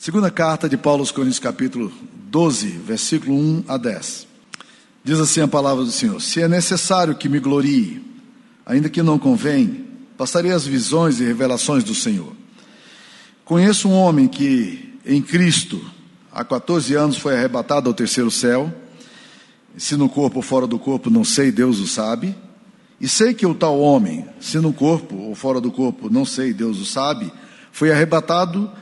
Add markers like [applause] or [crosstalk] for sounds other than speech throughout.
Segunda carta de Paulo aos Coríntios, capítulo 12, versículo 1 a 10. Diz assim a palavra do Senhor: Se é necessário que me glorie, ainda que não convém, passarei as visões e revelações do Senhor. Conheço um homem que, em Cristo, há 14 anos foi arrebatado ao terceiro céu. Se no corpo ou fora do corpo, não sei, Deus o sabe. E sei que o tal homem, se no corpo ou fora do corpo, não sei, Deus o sabe, foi arrebatado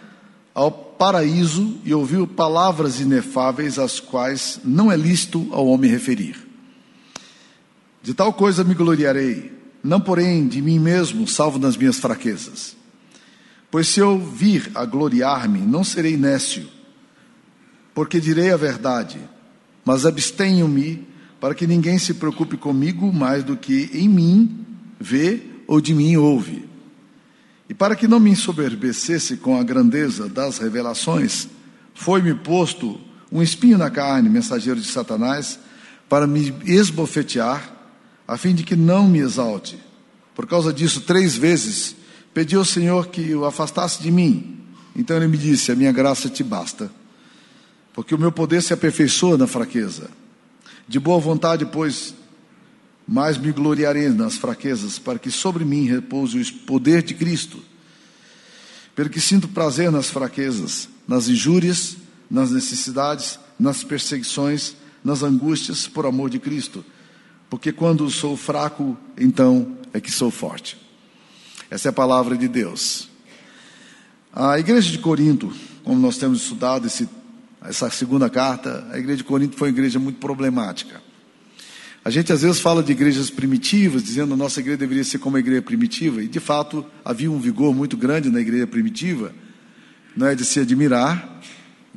ao paraíso e ouviu palavras inefáveis, as quais não é lícito ao homem referir. De tal coisa me gloriarei, não porém de mim mesmo, salvo nas minhas fraquezas. Pois se eu vir a gloriar-me, não serei nécio, porque direi a verdade, mas abstenho-me para que ninguém se preocupe comigo mais do que em mim vê ou de mim ouve. E para que não me ensoberbecesse com a grandeza das revelações, foi-me posto um espinho na carne, mensageiro de Satanás, para me esbofetear, a fim de que não me exalte. Por causa disso, três vezes pedi ao Senhor que o afastasse de mim. Então ele me disse: A minha graça te basta, porque o meu poder se aperfeiçoa na fraqueza. De boa vontade, pois, mais me gloriarei nas fraquezas, para que sobre mim repouse o poder de Cristo. Pelo que sinto prazer nas fraquezas, nas injúrias, nas necessidades, nas perseguições, nas angústias, por amor de Cristo. Porque quando sou fraco, então é que sou forte. Essa é a palavra de Deus. A igreja de Corinto, como nós temos estudado esse, essa segunda carta, a igreja de Corinto foi uma igreja muito problemática. A gente às vezes fala de igrejas primitivas, dizendo que a nossa igreja deveria ser como a igreja primitiva, e de fato havia um vigor muito grande na igreja primitiva, não é de se admirar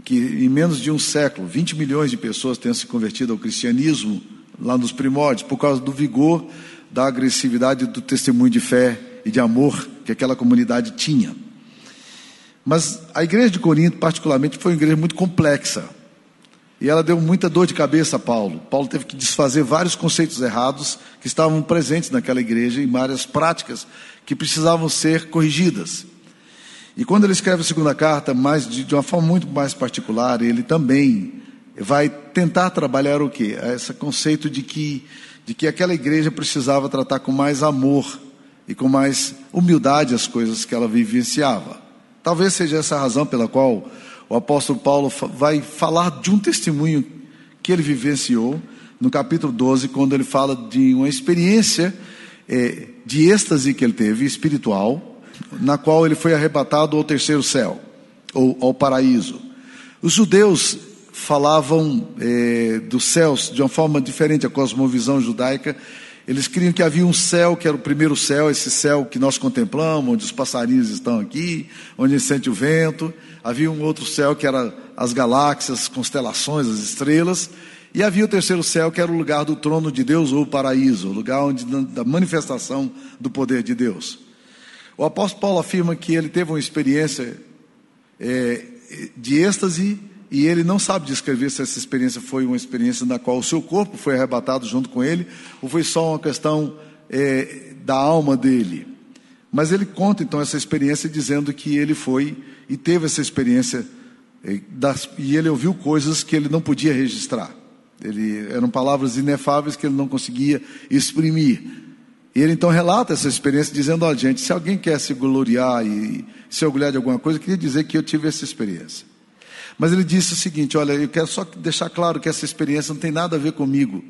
que em menos de um século, 20 milhões de pessoas tenham se convertido ao cristianismo lá nos primórdios, por causa do vigor, da agressividade do testemunho de fé e de amor que aquela comunidade tinha. Mas a igreja de Corinto, particularmente, foi uma igreja muito complexa. E ela deu muita dor de cabeça a Paulo. Paulo teve que desfazer vários conceitos errados que estavam presentes naquela igreja, em várias práticas que precisavam ser corrigidas. E quando ele escreve a segunda carta, mais de, de uma forma muito mais particular, ele também vai tentar trabalhar o quê? Esse conceito de que, de que aquela igreja precisava tratar com mais amor e com mais humildade as coisas que ela vivenciava. Talvez seja essa a razão pela qual o apóstolo Paulo vai falar de um testemunho que ele vivenciou no capítulo 12, quando ele fala de uma experiência é, de êxtase que ele teve, espiritual, na qual ele foi arrebatado ao terceiro céu, ou ao paraíso. Os judeus falavam é, dos céus de uma forma diferente, a cosmovisão judaica eles criam que havia um céu, que era o primeiro céu, esse céu que nós contemplamos, onde os passarinhos estão aqui, onde sente o vento. Havia um outro céu que era as galáxias, as constelações, as estrelas. E havia o terceiro céu, que era o lugar do trono de Deus ou o paraíso, o lugar onde, da manifestação do poder de Deus. O apóstolo Paulo afirma que ele teve uma experiência é, de êxtase e ele não sabe descrever se essa experiência foi uma experiência na qual o seu corpo foi arrebatado junto com ele, ou foi só uma questão é, da alma dele. Mas ele conta então essa experiência dizendo que ele foi e teve essa experiência, é, das, e ele ouviu coisas que ele não podia registrar. Ele, eram palavras inefáveis que ele não conseguia exprimir. E ele então relata essa experiência dizendo: Olha, gente, se alguém quer se gloriar e se orgulhar de alguma coisa, eu queria dizer que eu tive essa experiência. Mas ele disse o seguinte: Olha, eu quero só deixar claro que essa experiência não tem nada a ver comigo,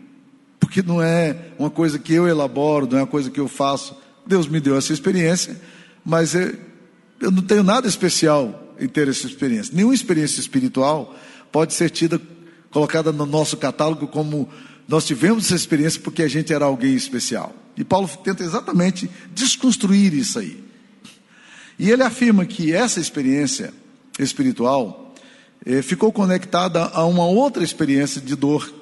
porque não é uma coisa que eu elaboro, não é uma coisa que eu faço. Deus me deu essa experiência, mas eu, eu não tenho nada especial em ter essa experiência. Nenhuma experiência espiritual pode ser tida, colocada no nosso catálogo como nós tivemos essa experiência porque a gente era alguém especial. E Paulo tenta exatamente desconstruir isso aí. E ele afirma que essa experiência espiritual ficou conectada a uma outra experiência de dor.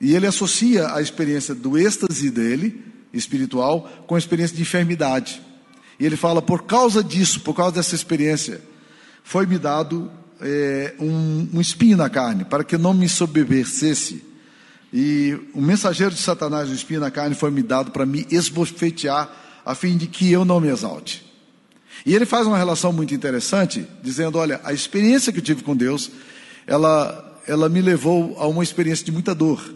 E ele associa a experiência do êxtase dele, espiritual, com a experiência de enfermidade. E ele fala: por causa disso, por causa dessa experiência, foi-me dado é, um, um, espinho na carne, para que não me sobrevivesse. E o mensageiro de Satanás, o espinho na carne, foi me dado para me esbofetear, a fim de que eu não me exalte. E ele faz uma relação muito interessante, dizendo: olha, a experiência que eu tive com Deus, ela, ela me levou a uma experiência de muita dor.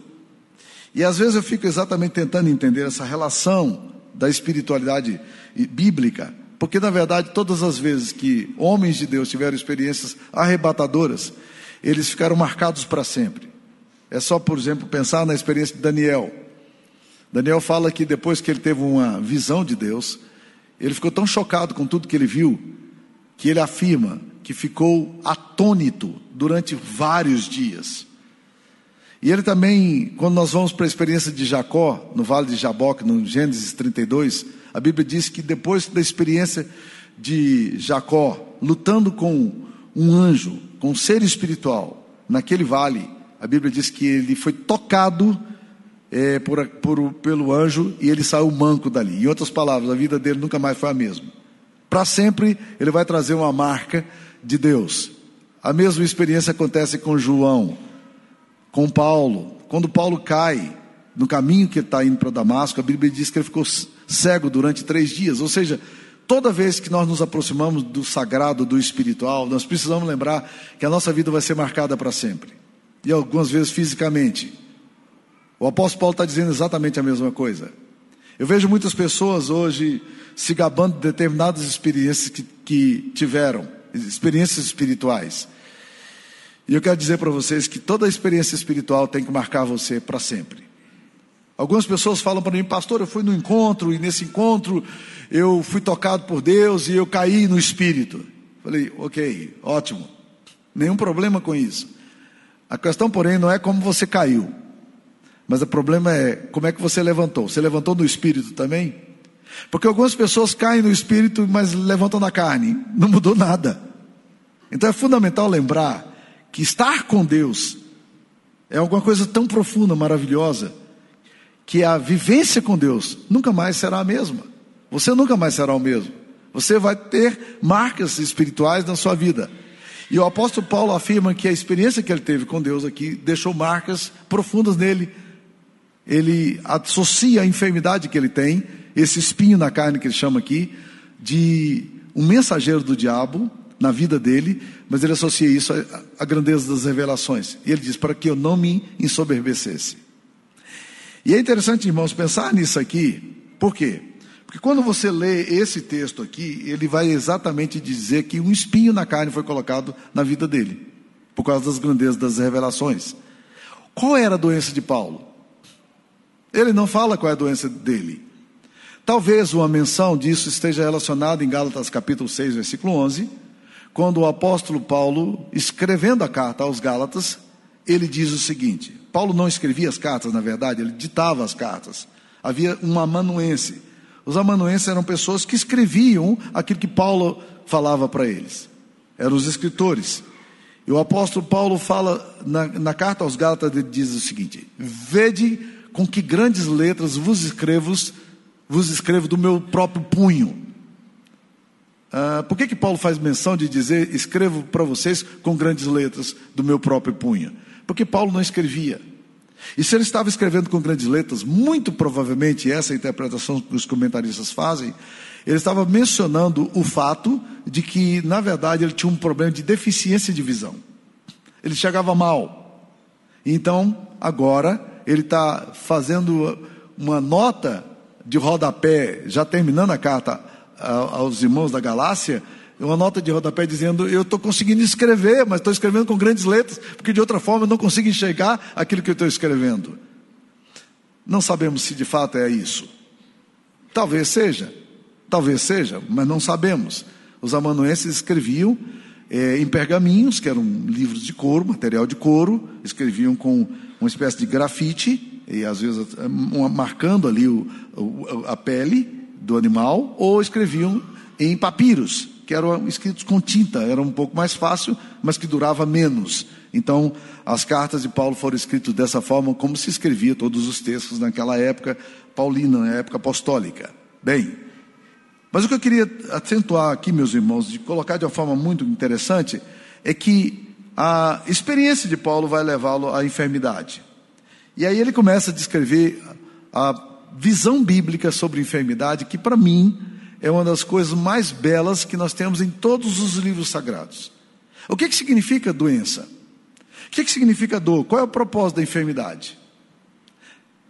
E às vezes eu fico exatamente tentando entender essa relação da espiritualidade bíblica, porque na verdade todas as vezes que homens de Deus tiveram experiências arrebatadoras, eles ficaram marcados para sempre. É só, por exemplo, pensar na experiência de Daniel. Daniel fala que depois que ele teve uma visão de Deus, ele ficou tão chocado com tudo que ele viu, que ele afirma que ficou atônito durante vários dias. E ele também, quando nós vamos para a experiência de Jacó, no vale de Jaboque, no Gênesis 32, a Bíblia diz que depois da experiência de Jacó, lutando com um anjo, com um ser espiritual, naquele vale, a Bíblia diz que ele foi tocado é, por, por, pelo anjo e ele saiu manco dali. Em outras palavras, a vida dele nunca mais foi a mesma. Para sempre, ele vai trazer uma marca de Deus. A mesma experiência acontece com João com Paulo. Quando Paulo cai no caminho que está indo para Damasco, a Bíblia diz que ele ficou cego durante três dias. Ou seja, toda vez que nós nos aproximamos do sagrado, do espiritual, nós precisamos lembrar que a nossa vida vai ser marcada para sempre. E algumas vezes fisicamente. O apóstolo Paulo está dizendo exatamente a mesma coisa. Eu vejo muitas pessoas hoje se gabando de determinadas experiências que, que tiveram, experiências espirituais. E eu quero dizer para vocês que toda experiência espiritual tem que marcar você para sempre. Algumas pessoas falam para mim, pastor, eu fui no encontro e nesse encontro eu fui tocado por Deus e eu caí no espírito. Falei, ok, ótimo, nenhum problema com isso. A questão, porém, não é como você caiu, mas o problema é como é que você levantou. Você levantou no espírito também? Porque algumas pessoas caem no espírito, mas levantam na carne, não mudou nada. Então é fundamental lembrar que estar com Deus é alguma coisa tão profunda, maravilhosa, que a vivência com Deus nunca mais será a mesma. Você nunca mais será o mesmo. Você vai ter marcas espirituais na sua vida. E o apóstolo Paulo afirma que a experiência que ele teve com Deus aqui deixou marcas profundas nele. Ele associa a enfermidade que ele tem, esse espinho na carne que ele chama aqui, de um mensageiro do diabo na vida dele, mas ele associa isso à grandeza das revelações. E ele diz: para que eu não me ensoberbecesse. E é interessante, irmãos, pensar nisso aqui, por quê? Porque quando você lê esse texto aqui, ele vai exatamente dizer que um espinho na carne foi colocado na vida dele, por causa das grandezas das revelações. Qual era a doença de Paulo? Ele não fala qual é a doença dele. Talvez uma menção disso esteja relacionada em Gálatas capítulo 6, versículo 11, quando o apóstolo Paulo, escrevendo a carta aos Gálatas, ele diz o seguinte: Paulo não escrevia as cartas, na verdade, ele ditava as cartas. Havia um amanuense. Os amanuenses eram pessoas que escreviam aquilo que Paulo falava para eles. Eram os escritores. E o apóstolo Paulo fala na, na carta aos Gálatas, ele diz o seguinte: Vede com que grandes letras vos escrevo, vos escrevo do meu próprio punho. Ah, por que, que Paulo faz menção de dizer, escrevo para vocês com grandes letras do meu próprio punho? Porque Paulo não escrevia. E se ele estava escrevendo com grandes letras, muito provavelmente essa é a interpretação que os comentaristas fazem, ele estava mencionando o fato de que, na verdade, ele tinha um problema de deficiência de visão. Ele chegava mal. Então, agora, ele está fazendo uma nota de rodapé, já terminando a carta aos irmãos da Galácia, uma nota de rodapé dizendo: Eu estou conseguindo escrever, mas estou escrevendo com grandes letras, porque de outra forma eu não consigo enxergar aquilo que eu estou escrevendo. Não sabemos se de fato é isso. Talvez seja, talvez seja, mas não sabemos. Os amanuenses escreviam é, em pergaminhos, que eram livros de couro, material de couro, escreviam com uma espécie de grafite, e às vezes marcando ali o, o, a pele, do animal, ou escreviam em papiros, que eram escritos com tinta, era um pouco mais fácil, mas que durava menos. Então, as cartas de Paulo foram escritas dessa forma, como se escrevia todos os textos naquela época paulina, na época apostólica. Bem, mas o que eu queria acentuar aqui, meus irmãos, de colocar de uma forma muito interessante, é que a experiência de Paulo vai levá-lo à enfermidade. E aí ele começa a descrever a visão bíblica sobre enfermidade, que para mim é uma das coisas mais belas que nós temos em todos os livros sagrados. O que, que significa doença? O que, que significa dor? Qual é o propósito da enfermidade?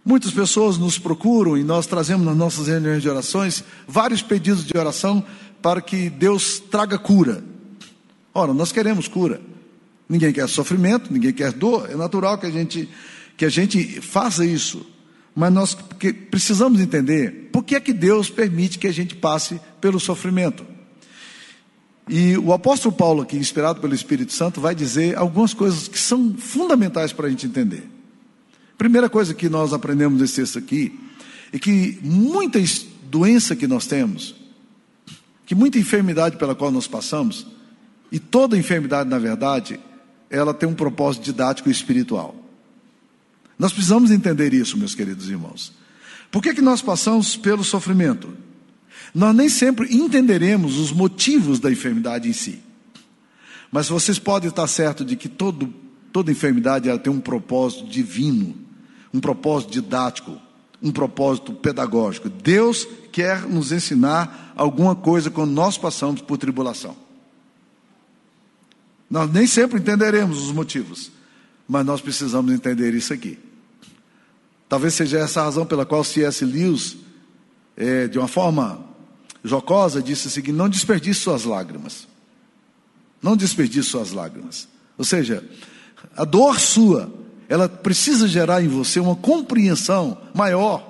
Muitas pessoas nos procuram e nós trazemos nas nossas reuniões de orações vários pedidos de oração para que Deus traga cura. Ora, nós queremos cura. Ninguém quer sofrimento, ninguém quer dor. É natural que a gente que a gente faça isso. Mas nós precisamos entender por que é que Deus permite que a gente passe pelo sofrimento. E o apóstolo Paulo, aqui, inspirado pelo Espírito Santo, vai dizer algumas coisas que são fundamentais para a gente entender. Primeira coisa que nós aprendemos nesse texto aqui é que muita doença que nós temos, que muita enfermidade pela qual nós passamos, e toda enfermidade, na verdade, ela tem um propósito didático e espiritual. Nós precisamos entender isso, meus queridos irmãos. Por que, que nós passamos pelo sofrimento? Nós nem sempre entenderemos os motivos da enfermidade em si. Mas vocês podem estar certos de que todo, toda enfermidade ela tem um propósito divino, um propósito didático, um propósito pedagógico. Deus quer nos ensinar alguma coisa quando nós passamos por tribulação. Nós nem sempre entenderemos os motivos, mas nós precisamos entender isso aqui. Talvez seja essa a razão pela qual C.S. Lewis, é, de uma forma jocosa, disse o seguinte: não desperdice suas lágrimas. Não desperdice suas lágrimas. Ou seja, a dor sua, ela precisa gerar em você uma compreensão maior.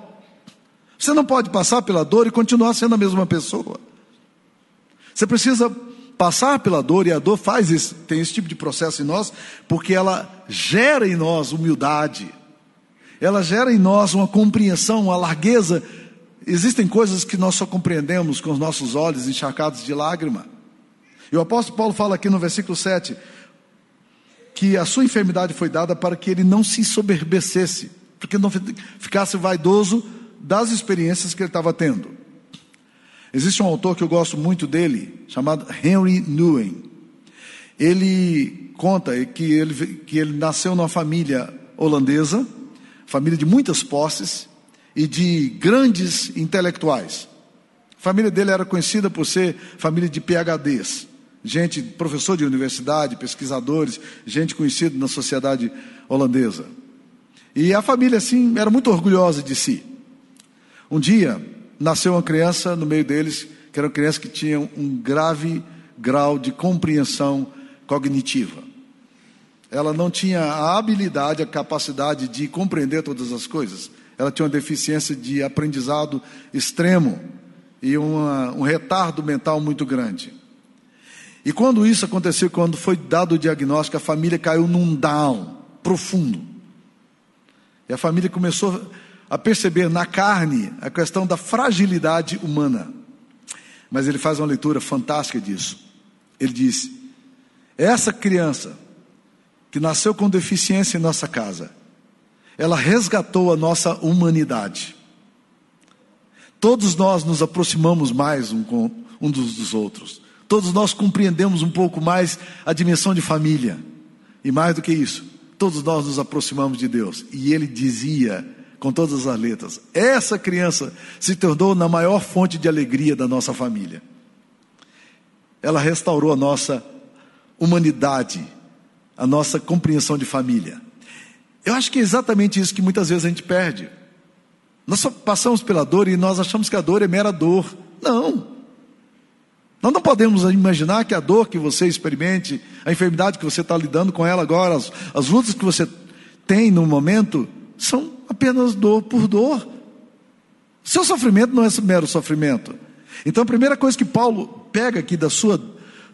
Você não pode passar pela dor e continuar sendo a mesma pessoa. Você precisa passar pela dor, e a dor faz esse, tem esse tipo de processo em nós, porque ela gera em nós humildade, ela gera em nós uma compreensão, uma largueza Existem coisas que nós só compreendemos com os nossos olhos encharcados de lágrima. E o apóstolo Paulo fala aqui no versículo 7 que a sua enfermidade foi dada para que ele não se soberbecesse, porque não ficasse vaidoso das experiências que ele estava tendo. Existe um autor que eu gosto muito dele, chamado Henry Nguyen. Ele conta que ele, que ele nasceu numa família holandesa, família de muitas posses, e de grandes intelectuais. A família dele era conhecida por ser família de PhDs, gente, professor de universidade, pesquisadores, gente conhecida na sociedade holandesa. E a família, assim, era muito orgulhosa de si. Um dia, nasceu uma criança no meio deles, que era uma criança que tinha um grave grau de compreensão cognitiva. Ela não tinha a habilidade, a capacidade de compreender todas as coisas, ela tinha uma deficiência de aprendizado extremo e uma, um retardo mental muito grande. E quando isso aconteceu, quando foi dado o diagnóstico, a família caiu num down profundo. E a família começou a perceber na carne a questão da fragilidade humana. Mas ele faz uma leitura fantástica disso. Ele diz: essa criança que nasceu com deficiência em nossa casa, ela resgatou a nossa humanidade. Todos nós nos aproximamos mais um, com, um dos, dos outros. Todos nós compreendemos um pouco mais a dimensão de família. E mais do que isso, todos nós nos aproximamos de Deus. E ele dizia, com todas as letras, essa criança se tornou na maior fonte de alegria da nossa família. Ela restaurou a nossa humanidade, a nossa compreensão de família. Eu acho que é exatamente isso que muitas vezes a gente perde. Nós passamos pela dor e nós achamos que a dor é mera dor. Não. Nós não podemos imaginar que a dor que você experimente, a enfermidade que você está lidando com ela agora, as, as lutas que você tem no momento, são apenas dor por dor. Seu sofrimento não é mero sofrimento. Então a primeira coisa que Paulo pega aqui da sua,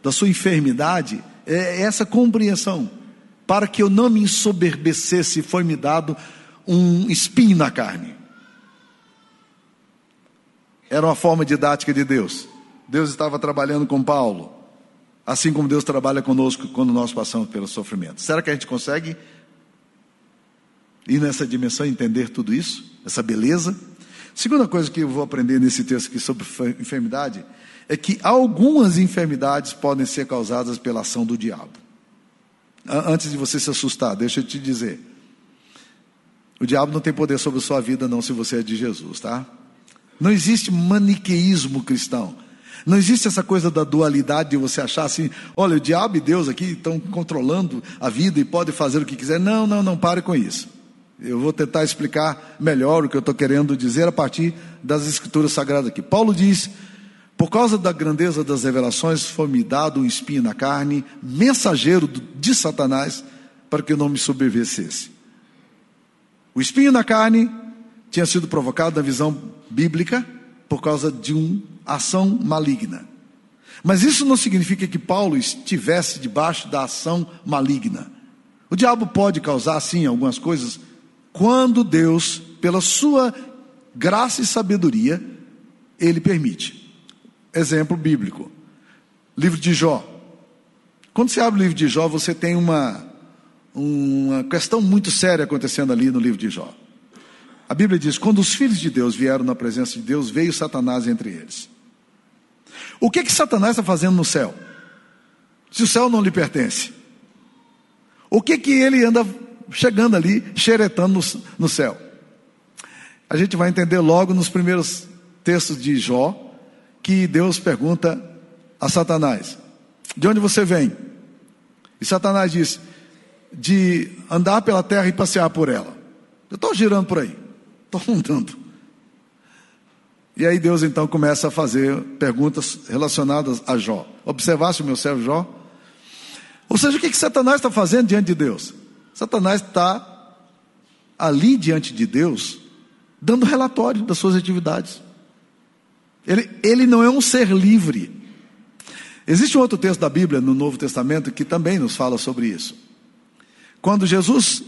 da sua enfermidade é essa compreensão para que eu não me ensoberbecesse, foi-me dado um espinho na carne. Era uma forma didática de Deus. Deus estava trabalhando com Paulo, assim como Deus trabalha conosco quando nós passamos pelo sofrimento. Será que a gente consegue ir nessa dimensão entender tudo isso, essa beleza? Segunda coisa que eu vou aprender nesse texto aqui sobre enfermidade é que algumas enfermidades podem ser causadas pela ação do diabo. Antes de você se assustar, deixa eu te dizer. O diabo não tem poder sobre a sua vida, não, se você é de Jesus, tá? Não existe maniqueísmo cristão. Não existe essa coisa da dualidade de você achar assim, olha, o diabo e Deus aqui estão controlando a vida e pode fazer o que quiser. Não, não, não pare com isso. Eu vou tentar explicar melhor o que eu estou querendo dizer a partir das escrituras sagradas aqui. Paulo diz: por causa da grandeza das revelações, foi-me dado um espinho na carne, mensageiro de Satanás, para que eu não me sobrevivesse. O espinho na carne tinha sido provocado na visão bíblica por causa de uma ação maligna. Mas isso não significa que Paulo estivesse debaixo da ação maligna. O diabo pode causar, sim, algumas coisas quando Deus, pela sua graça e sabedoria, ele permite. Exemplo bíblico. Livro de Jó. Quando você abre o livro de Jó, você tem uma, uma questão muito séria acontecendo ali no livro de Jó. A Bíblia diz: quando os filhos de Deus vieram na presença de Deus, veio Satanás entre eles. O que que Satanás está fazendo no céu? Se o céu não lhe pertence. O que que ele anda chegando ali, xeretando no, no céu. A gente vai entender logo nos primeiros textos de Jó que Deus pergunta a Satanás: De onde você vem? E Satanás diz: De andar pela terra e passear por ela. Eu estou girando por aí, [laughs] estou andando. E aí Deus então começa a fazer perguntas relacionadas a Jó. Observasse o meu servo Jó? Ou seja, o que, que Satanás está fazendo diante de Deus? Satanás está ali diante de Deus, dando relatório das suas atividades. Ele, ele não é um ser livre. Existe um outro texto da Bíblia, no Novo Testamento, que também nos fala sobre isso. Quando Jesus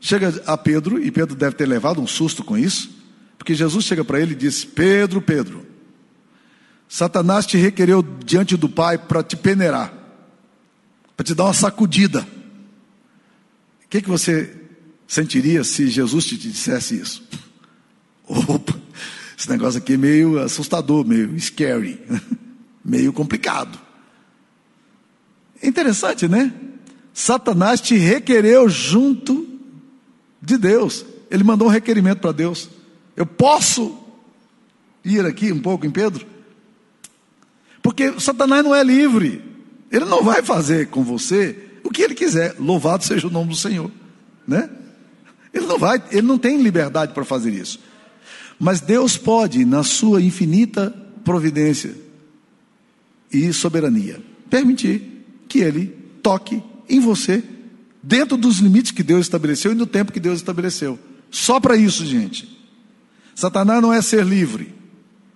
chega a Pedro, e Pedro deve ter levado um susto com isso, porque Jesus chega para ele e diz: Pedro, Pedro, Satanás te requereu diante do Pai para te peneirar, para te dar uma sacudida que, que você sentiria se Jesus te dissesse isso? Opa, esse negócio aqui é meio assustador, meio scary, [laughs] meio complicado. É interessante, né? Satanás te requereu junto de Deus. Ele mandou um requerimento para Deus. Eu posso ir aqui um pouco em Pedro? Porque Satanás não é livre. Ele não vai fazer com você o que ele quiser. Louvado seja o nome do Senhor, né? Ele não vai, ele não tem liberdade para fazer isso. Mas Deus pode, na sua infinita providência e soberania, permitir que ele toque em você dentro dos limites que Deus estabeleceu e no tempo que Deus estabeleceu. Só para isso, gente. Satanás não é ser livre.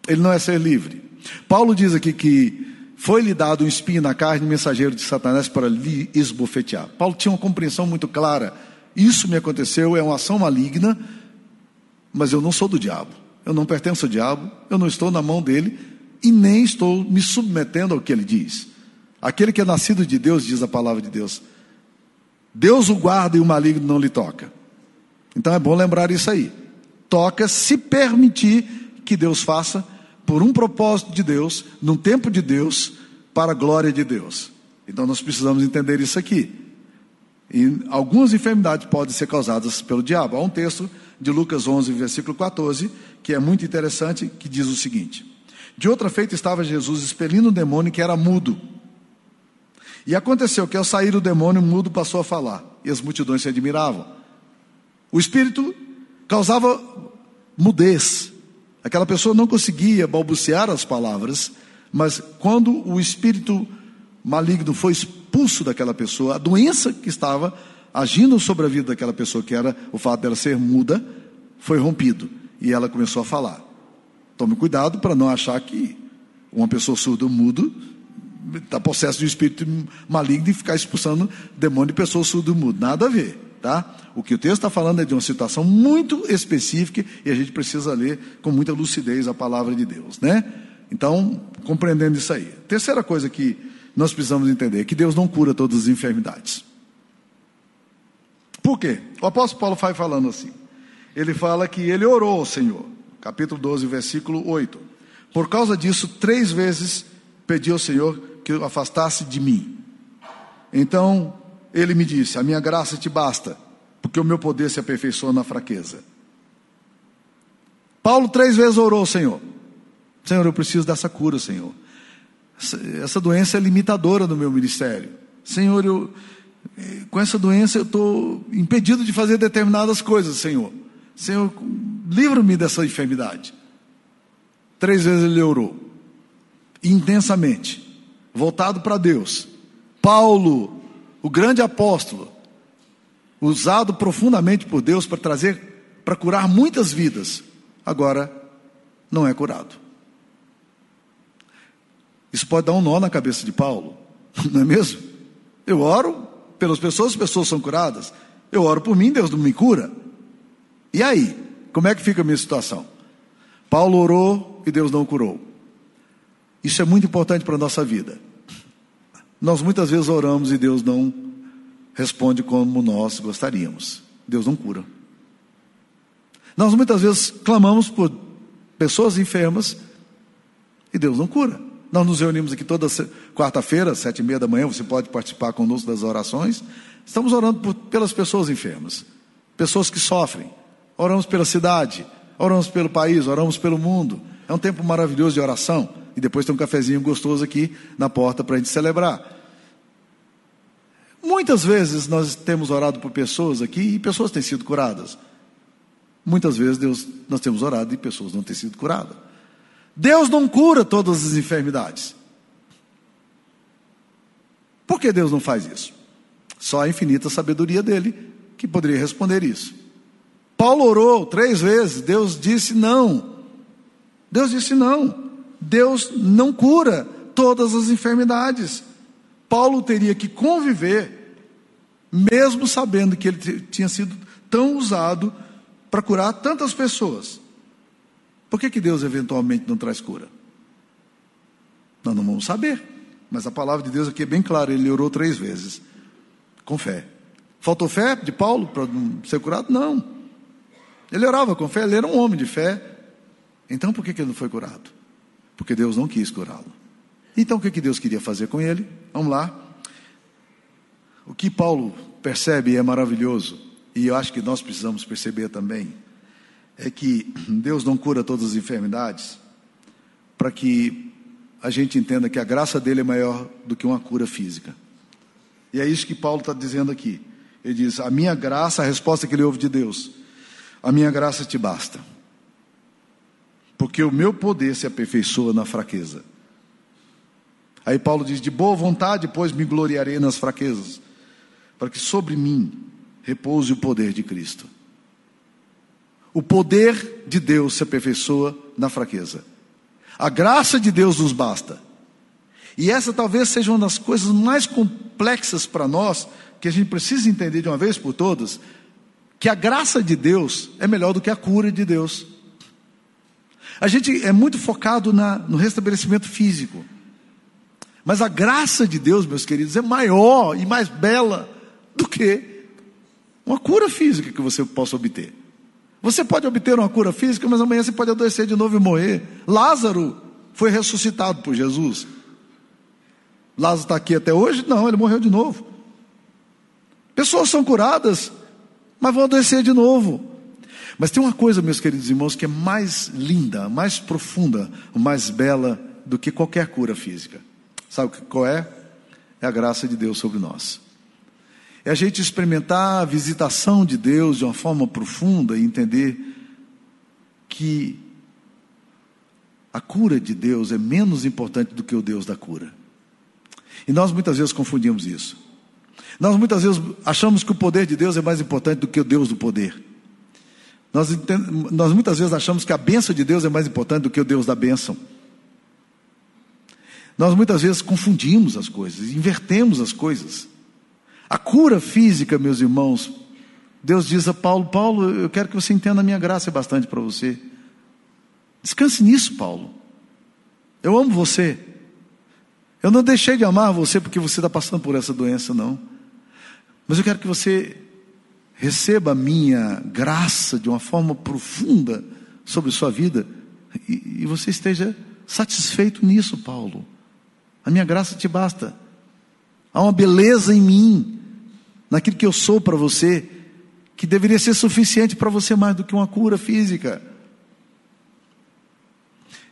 Ele não é ser livre. Paulo diz aqui que foi-lhe dado um espinho na carne, mensageiro de Satanás para lhe esbofetear. Paulo tinha uma compreensão muito clara. Isso me aconteceu, é uma ação maligna, mas eu não sou do diabo. Eu não pertenço ao diabo, eu não estou na mão dele e nem estou me submetendo ao que ele diz. Aquele que é nascido de Deus, diz a palavra de Deus, Deus o guarda e o maligno não lhe toca. Então é bom lembrar isso aí. Toca se permitir que Deus faça por um propósito de Deus, num tempo de Deus, para a glória de Deus. Então nós precisamos entender isso aqui. E algumas enfermidades podem ser causadas pelo diabo. Há um texto de Lucas 11, versículo 14, que é muito interessante, que diz o seguinte: De outra feita estava Jesus expelindo um demônio que era mudo. E aconteceu que ao sair o demônio, o mudo passou a falar, e as multidões se admiravam. O espírito causava mudez, Aquela pessoa não conseguia balbuciar as palavras, mas quando o espírito maligno foi expulso daquela pessoa, a doença que estava agindo sobre a vida daquela pessoa, que era o fato dela ser muda, foi rompido e ela começou a falar. Tome cuidado para não achar que uma pessoa surda ou mudo está possesso de um espírito maligno e ficar expulsando demônio de pessoa surda ou mudo. Nada a ver tá? O que o texto está falando é de uma situação muito específica e a gente precisa ler com muita lucidez a palavra de Deus, né? Então, compreendendo isso aí. Terceira coisa que nós precisamos entender é que Deus não cura todas as enfermidades. Por quê? O apóstolo Paulo vai falando assim. Ele fala que ele orou ao Senhor, capítulo 12, versículo 8. Por causa disso, três vezes pedi ao Senhor que o afastasse de mim. Então, ele me disse: A minha graça te basta, porque o meu poder se aperfeiçoa na fraqueza. Paulo três vezes orou Senhor. Senhor, eu preciso dessa cura, Senhor. Essa doença é limitadora do meu ministério. Senhor, eu, com essa doença eu estou impedido de fazer determinadas coisas, Senhor. Senhor, livra-me dessa enfermidade. Três vezes ele orou, intensamente, voltado para Deus. Paulo, o grande apóstolo, usado profundamente por Deus para trazer, para curar muitas vidas, agora não é curado. Isso pode dar um nó na cabeça de Paulo, [laughs] não é mesmo? Eu oro pelas pessoas, as pessoas são curadas. Eu oro por mim, Deus não me cura. E aí? Como é que fica a minha situação? Paulo orou e Deus não curou. Isso é muito importante para a nossa vida. Nós muitas vezes oramos e Deus não responde como nós gostaríamos. Deus não cura. Nós muitas vezes clamamos por pessoas enfermas e Deus não cura. Nós nos reunimos aqui toda quarta-feira, sete e meia da manhã, você pode participar conosco das orações. Estamos orando por, pelas pessoas enfermas, pessoas que sofrem. Oramos pela cidade, oramos pelo país, oramos pelo mundo. É um tempo maravilhoso de oração. E depois tem um cafezinho gostoso aqui na porta para a gente celebrar. Muitas vezes nós temos orado por pessoas aqui e pessoas têm sido curadas. Muitas vezes Deus, nós temos orado e pessoas não têm sido curadas. Deus não cura todas as enfermidades. Por que Deus não faz isso? Só a infinita sabedoria dele que poderia responder isso. Paulo orou três vezes, Deus disse não. Deus disse não. Deus não cura todas as enfermidades. Paulo teria que conviver, mesmo sabendo que ele tinha sido tão usado para curar tantas pessoas. Por que, que Deus eventualmente não traz cura? Nós não vamos saber. Mas a palavra de Deus aqui é bem clara: ele orou três vezes, com fé. Faltou fé de Paulo para ser curado? Não. Ele orava com fé, ele era um homem de fé. Então por que, que ele não foi curado? Porque Deus não quis curá-lo. Então o que, que Deus queria fazer com ele? Vamos lá. O que Paulo percebe é maravilhoso, e eu acho que nós precisamos perceber também é que Deus não cura todas as enfermidades, para que a gente entenda que a graça dele é maior do que uma cura física. E é isso que Paulo está dizendo aqui. Ele diz: A minha graça, a resposta que ele ouve de Deus, a minha graça te basta, porque o meu poder se aperfeiçoa na fraqueza. Aí Paulo diz: De boa vontade, pois me gloriarei nas fraquezas, para que sobre mim repouse o poder de Cristo. O poder de Deus se aperfeiçoa na fraqueza. A graça de Deus nos basta. E essa talvez seja uma das coisas mais complexas para nós, que a gente precisa entender de uma vez por todas, que a graça de Deus é melhor do que a cura de Deus. A gente é muito focado na, no restabelecimento físico. Mas a graça de Deus, meus queridos, é maior e mais bela do que uma cura física que você possa obter. Você pode obter uma cura física, mas amanhã você pode adoecer de novo e morrer. Lázaro foi ressuscitado por Jesus. Lázaro está aqui até hoje? Não, ele morreu de novo. Pessoas são curadas, mas vão adoecer de novo. Mas tem uma coisa, meus queridos irmãos, que é mais linda, mais profunda, mais bela do que qualquer cura física. Sabe qual é? É a graça de Deus sobre nós. É a gente experimentar a visitação de Deus de uma forma profunda e entender que a cura de Deus é menos importante do que o Deus da cura. E nós muitas vezes confundimos isso. Nós muitas vezes achamos que o poder de Deus é mais importante do que o Deus do poder. Nós, nós muitas vezes achamos que a bênção de Deus é mais importante do que o Deus da bênção. Nós muitas vezes confundimos as coisas, invertemos as coisas. A cura física, meus irmãos, Deus diz a Paulo: Paulo, eu quero que você entenda a minha graça bastante para você. Descanse nisso, Paulo. Eu amo você. Eu não deixei de amar você porque você está passando por essa doença, não. Mas eu quero que você receba a minha graça de uma forma profunda sobre sua vida e, e você esteja satisfeito nisso, Paulo. A minha graça te basta. Há uma beleza em mim, naquilo que eu sou para você, que deveria ser suficiente para você mais do que uma cura física.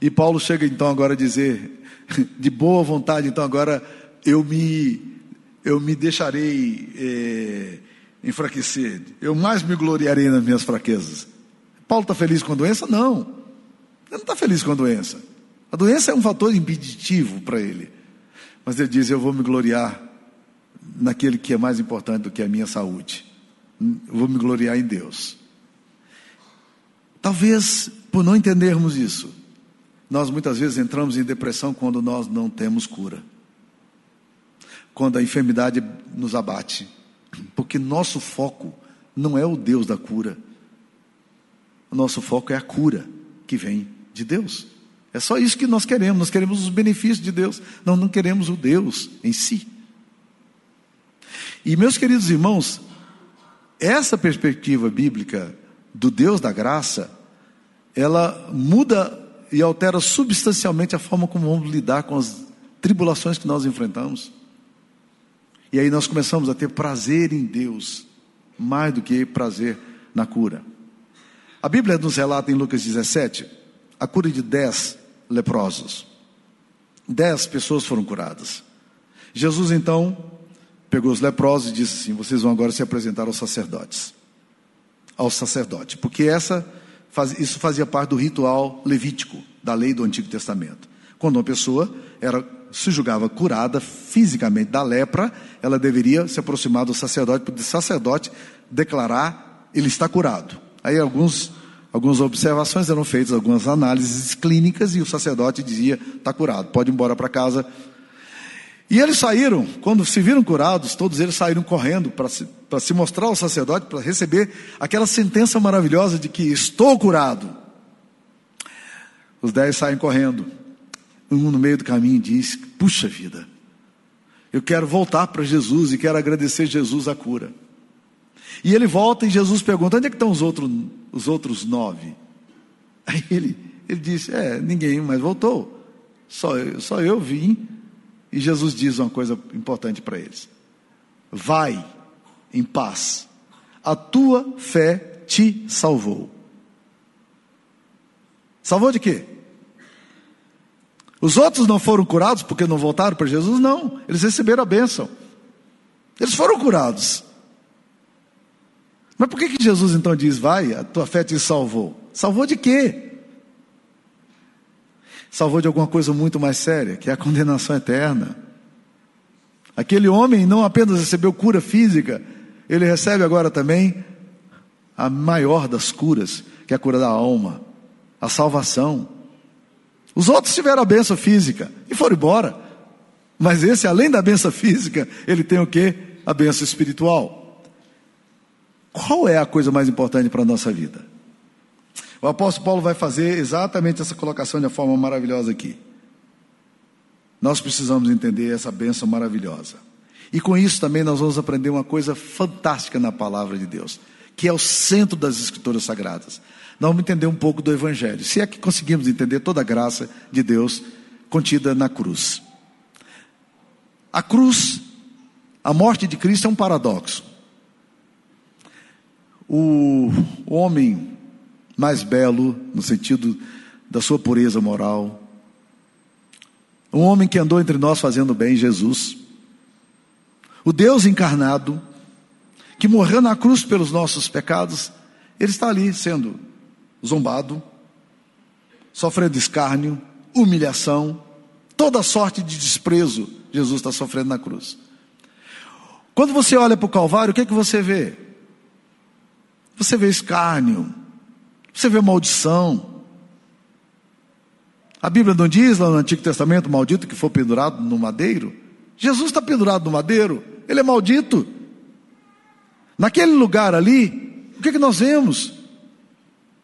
E Paulo chega então agora a dizer, de boa vontade, então agora eu me, eu me deixarei é, enfraquecer, eu mais me gloriarei nas minhas fraquezas. Paulo está feliz com a doença? Não, ele não está feliz com a doença. A doença é um fator impeditivo para ele. Mas ele diz: Eu vou me gloriar naquele que é mais importante do que a minha saúde. Eu vou me gloriar em Deus. Talvez por não entendermos isso, nós muitas vezes entramos em depressão quando nós não temos cura. Quando a enfermidade nos abate. Porque nosso foco não é o Deus da cura. O nosso foco é a cura que vem de Deus. É só isso que nós queremos. Nós queremos os benefícios de Deus. Não, não queremos o Deus em si. E meus queridos irmãos, essa perspectiva bíblica do Deus da graça, ela muda e altera substancialmente a forma como vamos lidar com as tribulações que nós enfrentamos. E aí nós começamos a ter prazer em Deus, mais do que prazer na cura. A Bíblia nos relata em Lucas 17 a cura de dez leprosos. Dez pessoas foram curadas. Jesus então pegou os leprosos e disse assim: Vocês vão agora se apresentar aos sacerdotes. Ao sacerdote, porque essa isso fazia parte do ritual levítico, da lei do Antigo Testamento. Quando uma pessoa era, se julgava curada fisicamente da lepra, ela deveria se aproximar do sacerdote, para o sacerdote declarar ele está curado. Aí alguns, algumas observações eram feitas, algumas análises clínicas, e o sacerdote dizia: está curado, pode ir embora para casa. E eles saíram, quando se viram curados, todos eles saíram correndo para se, se mostrar ao sacerdote, para receber aquela sentença maravilhosa de que estou curado. Os dez saem correndo. Um no meio do caminho diz: Puxa vida, eu quero voltar para Jesus e quero agradecer Jesus a cura. E ele volta e Jesus pergunta: Onde é que estão os outros, os outros nove? Aí ele, ele disse: É, ninguém mais voltou. Só, só eu vim e Jesus diz uma coisa importante para eles: Vai em paz, a tua fé te salvou. Salvou de quê? Os outros não foram curados porque não voltaram para Jesus? Não, eles receberam a bênção. Eles foram curados. Mas por que, que Jesus então diz: Vai, a tua fé te salvou? Salvou de quê? Salvou de alguma coisa muito mais séria, que é a condenação eterna. Aquele homem não apenas recebeu cura física, ele recebe agora também a maior das curas, que é a cura da alma, a salvação. Os outros tiveram a benção física e foram embora. Mas esse, além da benção física, ele tem o que? A benção espiritual. Qual é a coisa mais importante para a nossa vida? O apóstolo Paulo vai fazer exatamente essa colocação de uma forma maravilhosa aqui. Nós precisamos entender essa bênção maravilhosa. E com isso também nós vamos aprender uma coisa fantástica na palavra de Deus, que é o centro das escrituras sagradas. Nós vamos entender um pouco do Evangelho, se é que conseguimos entender toda a graça de Deus contida na cruz. A cruz, a morte de Cristo é um paradoxo. O homem mais belo, no sentido da sua pureza moral. Um homem que andou entre nós fazendo bem, Jesus. O Deus encarnado, que morreu na cruz pelos nossos pecados, ele está ali sendo zombado, sofrendo escárnio, humilhação, toda sorte de desprezo, Jesus está sofrendo na cruz. Quando você olha para o Calvário, o que, é que você vê? Você vê escárnio, você vê maldição. A Bíblia não diz lá no Antigo Testamento, maldito que for pendurado no madeiro? Jesus está pendurado no madeiro, ele é maldito. Naquele lugar ali, o que, é que nós vemos?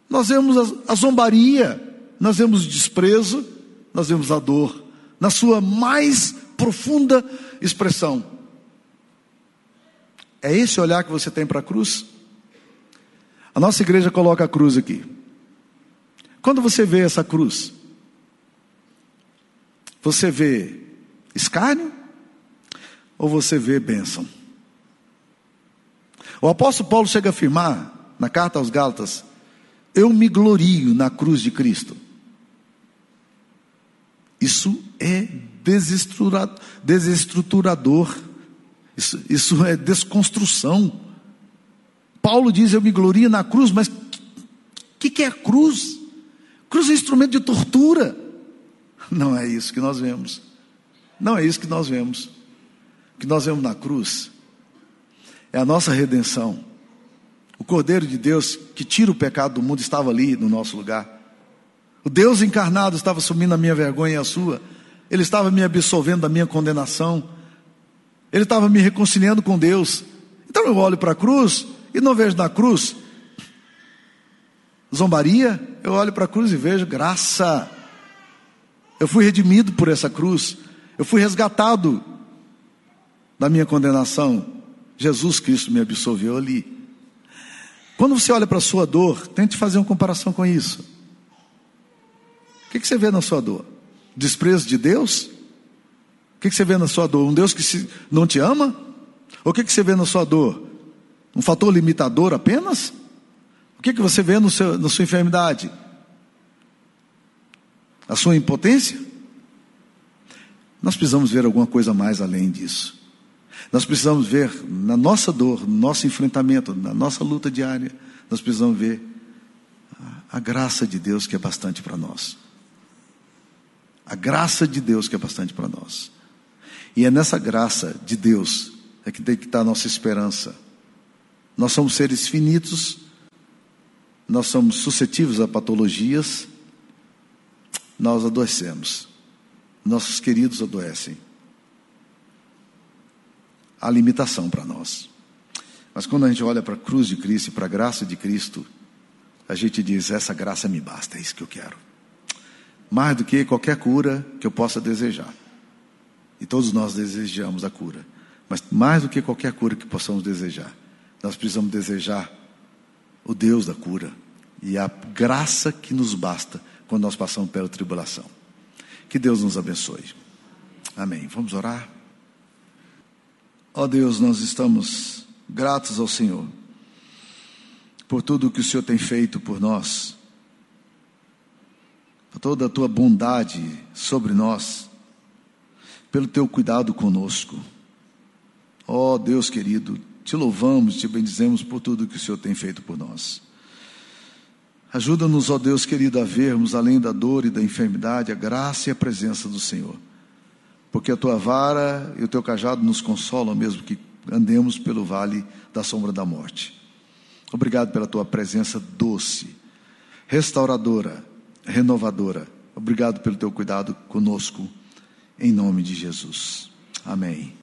Nós vemos a, a zombaria, nós vemos o desprezo, nós vemos a dor, na sua mais profunda expressão. É esse olhar que você tem para a cruz? A nossa igreja coloca a cruz aqui. Quando você vê essa cruz, você vê escárnio ou você vê bênção? O apóstolo Paulo chega a afirmar na carta aos Gálatas: Eu me glorio na cruz de Cristo. Isso é desestruturador, isso, isso é desconstrução. Paulo diz: Eu me glorio na cruz, mas o que, que é a cruz? Cruz é instrumento de tortura. Não é isso que nós vemos. Não é isso que nós vemos. O que nós vemos na cruz é a nossa redenção. O Cordeiro de Deus que tira o pecado do mundo estava ali no nosso lugar. O Deus encarnado estava assumindo a minha vergonha e a sua. Ele estava me absolvendo da minha condenação. Ele estava me reconciliando com Deus. Então eu olho para a cruz e não vejo na cruz zombaria. Eu olho para a cruz e vejo graça. Eu fui redimido por essa cruz. Eu fui resgatado da minha condenação. Jesus Cristo me absolveu ali. Quando você olha para a sua dor, tente fazer uma comparação com isso. O que, você vê na sua dor? Desprezo de Deus? O que, você vê na sua dor? Um Deus que não te ama? Ou o que você vê na sua dor? Um fator limitador apenas? O que, que você vê no seu, na sua enfermidade? A sua impotência? Nós precisamos ver alguma coisa mais além disso. Nós precisamos ver na nossa dor, no nosso enfrentamento, na nossa luta diária, nós precisamos ver a graça de Deus que é bastante para nós. A graça de Deus que é bastante para nós. E é nessa graça de Deus é que tem que estar a nossa esperança. Nós somos seres finitos, nós somos suscetíveis a patologias, nós adoecemos. Nossos queridos adoecem. Há limitação para nós. Mas quando a gente olha para a cruz de Cristo e para a graça de Cristo, a gente diz: essa graça me basta, é isso que eu quero. Mais do que qualquer cura que eu possa desejar. E todos nós desejamos a cura. Mas mais do que qualquer cura que possamos desejar, nós precisamos desejar o Deus da cura e a graça que nos basta quando nós passamos pela tribulação. Que Deus nos abençoe. Amém. Vamos orar? Ó oh Deus, nós estamos gratos ao Senhor por tudo que o Senhor tem feito por nós, por toda a tua bondade sobre nós, pelo teu cuidado conosco. Ó oh Deus querido, te louvamos, te bendizemos por tudo que o Senhor tem feito por nós. Ajuda-nos, ó Deus querido, a vermos além da dor e da enfermidade a graça e a presença do Senhor. Porque a tua vara e o teu cajado nos consolam mesmo que andemos pelo vale da sombra da morte. Obrigado pela tua presença doce, restauradora, renovadora. Obrigado pelo teu cuidado conosco, em nome de Jesus. Amém.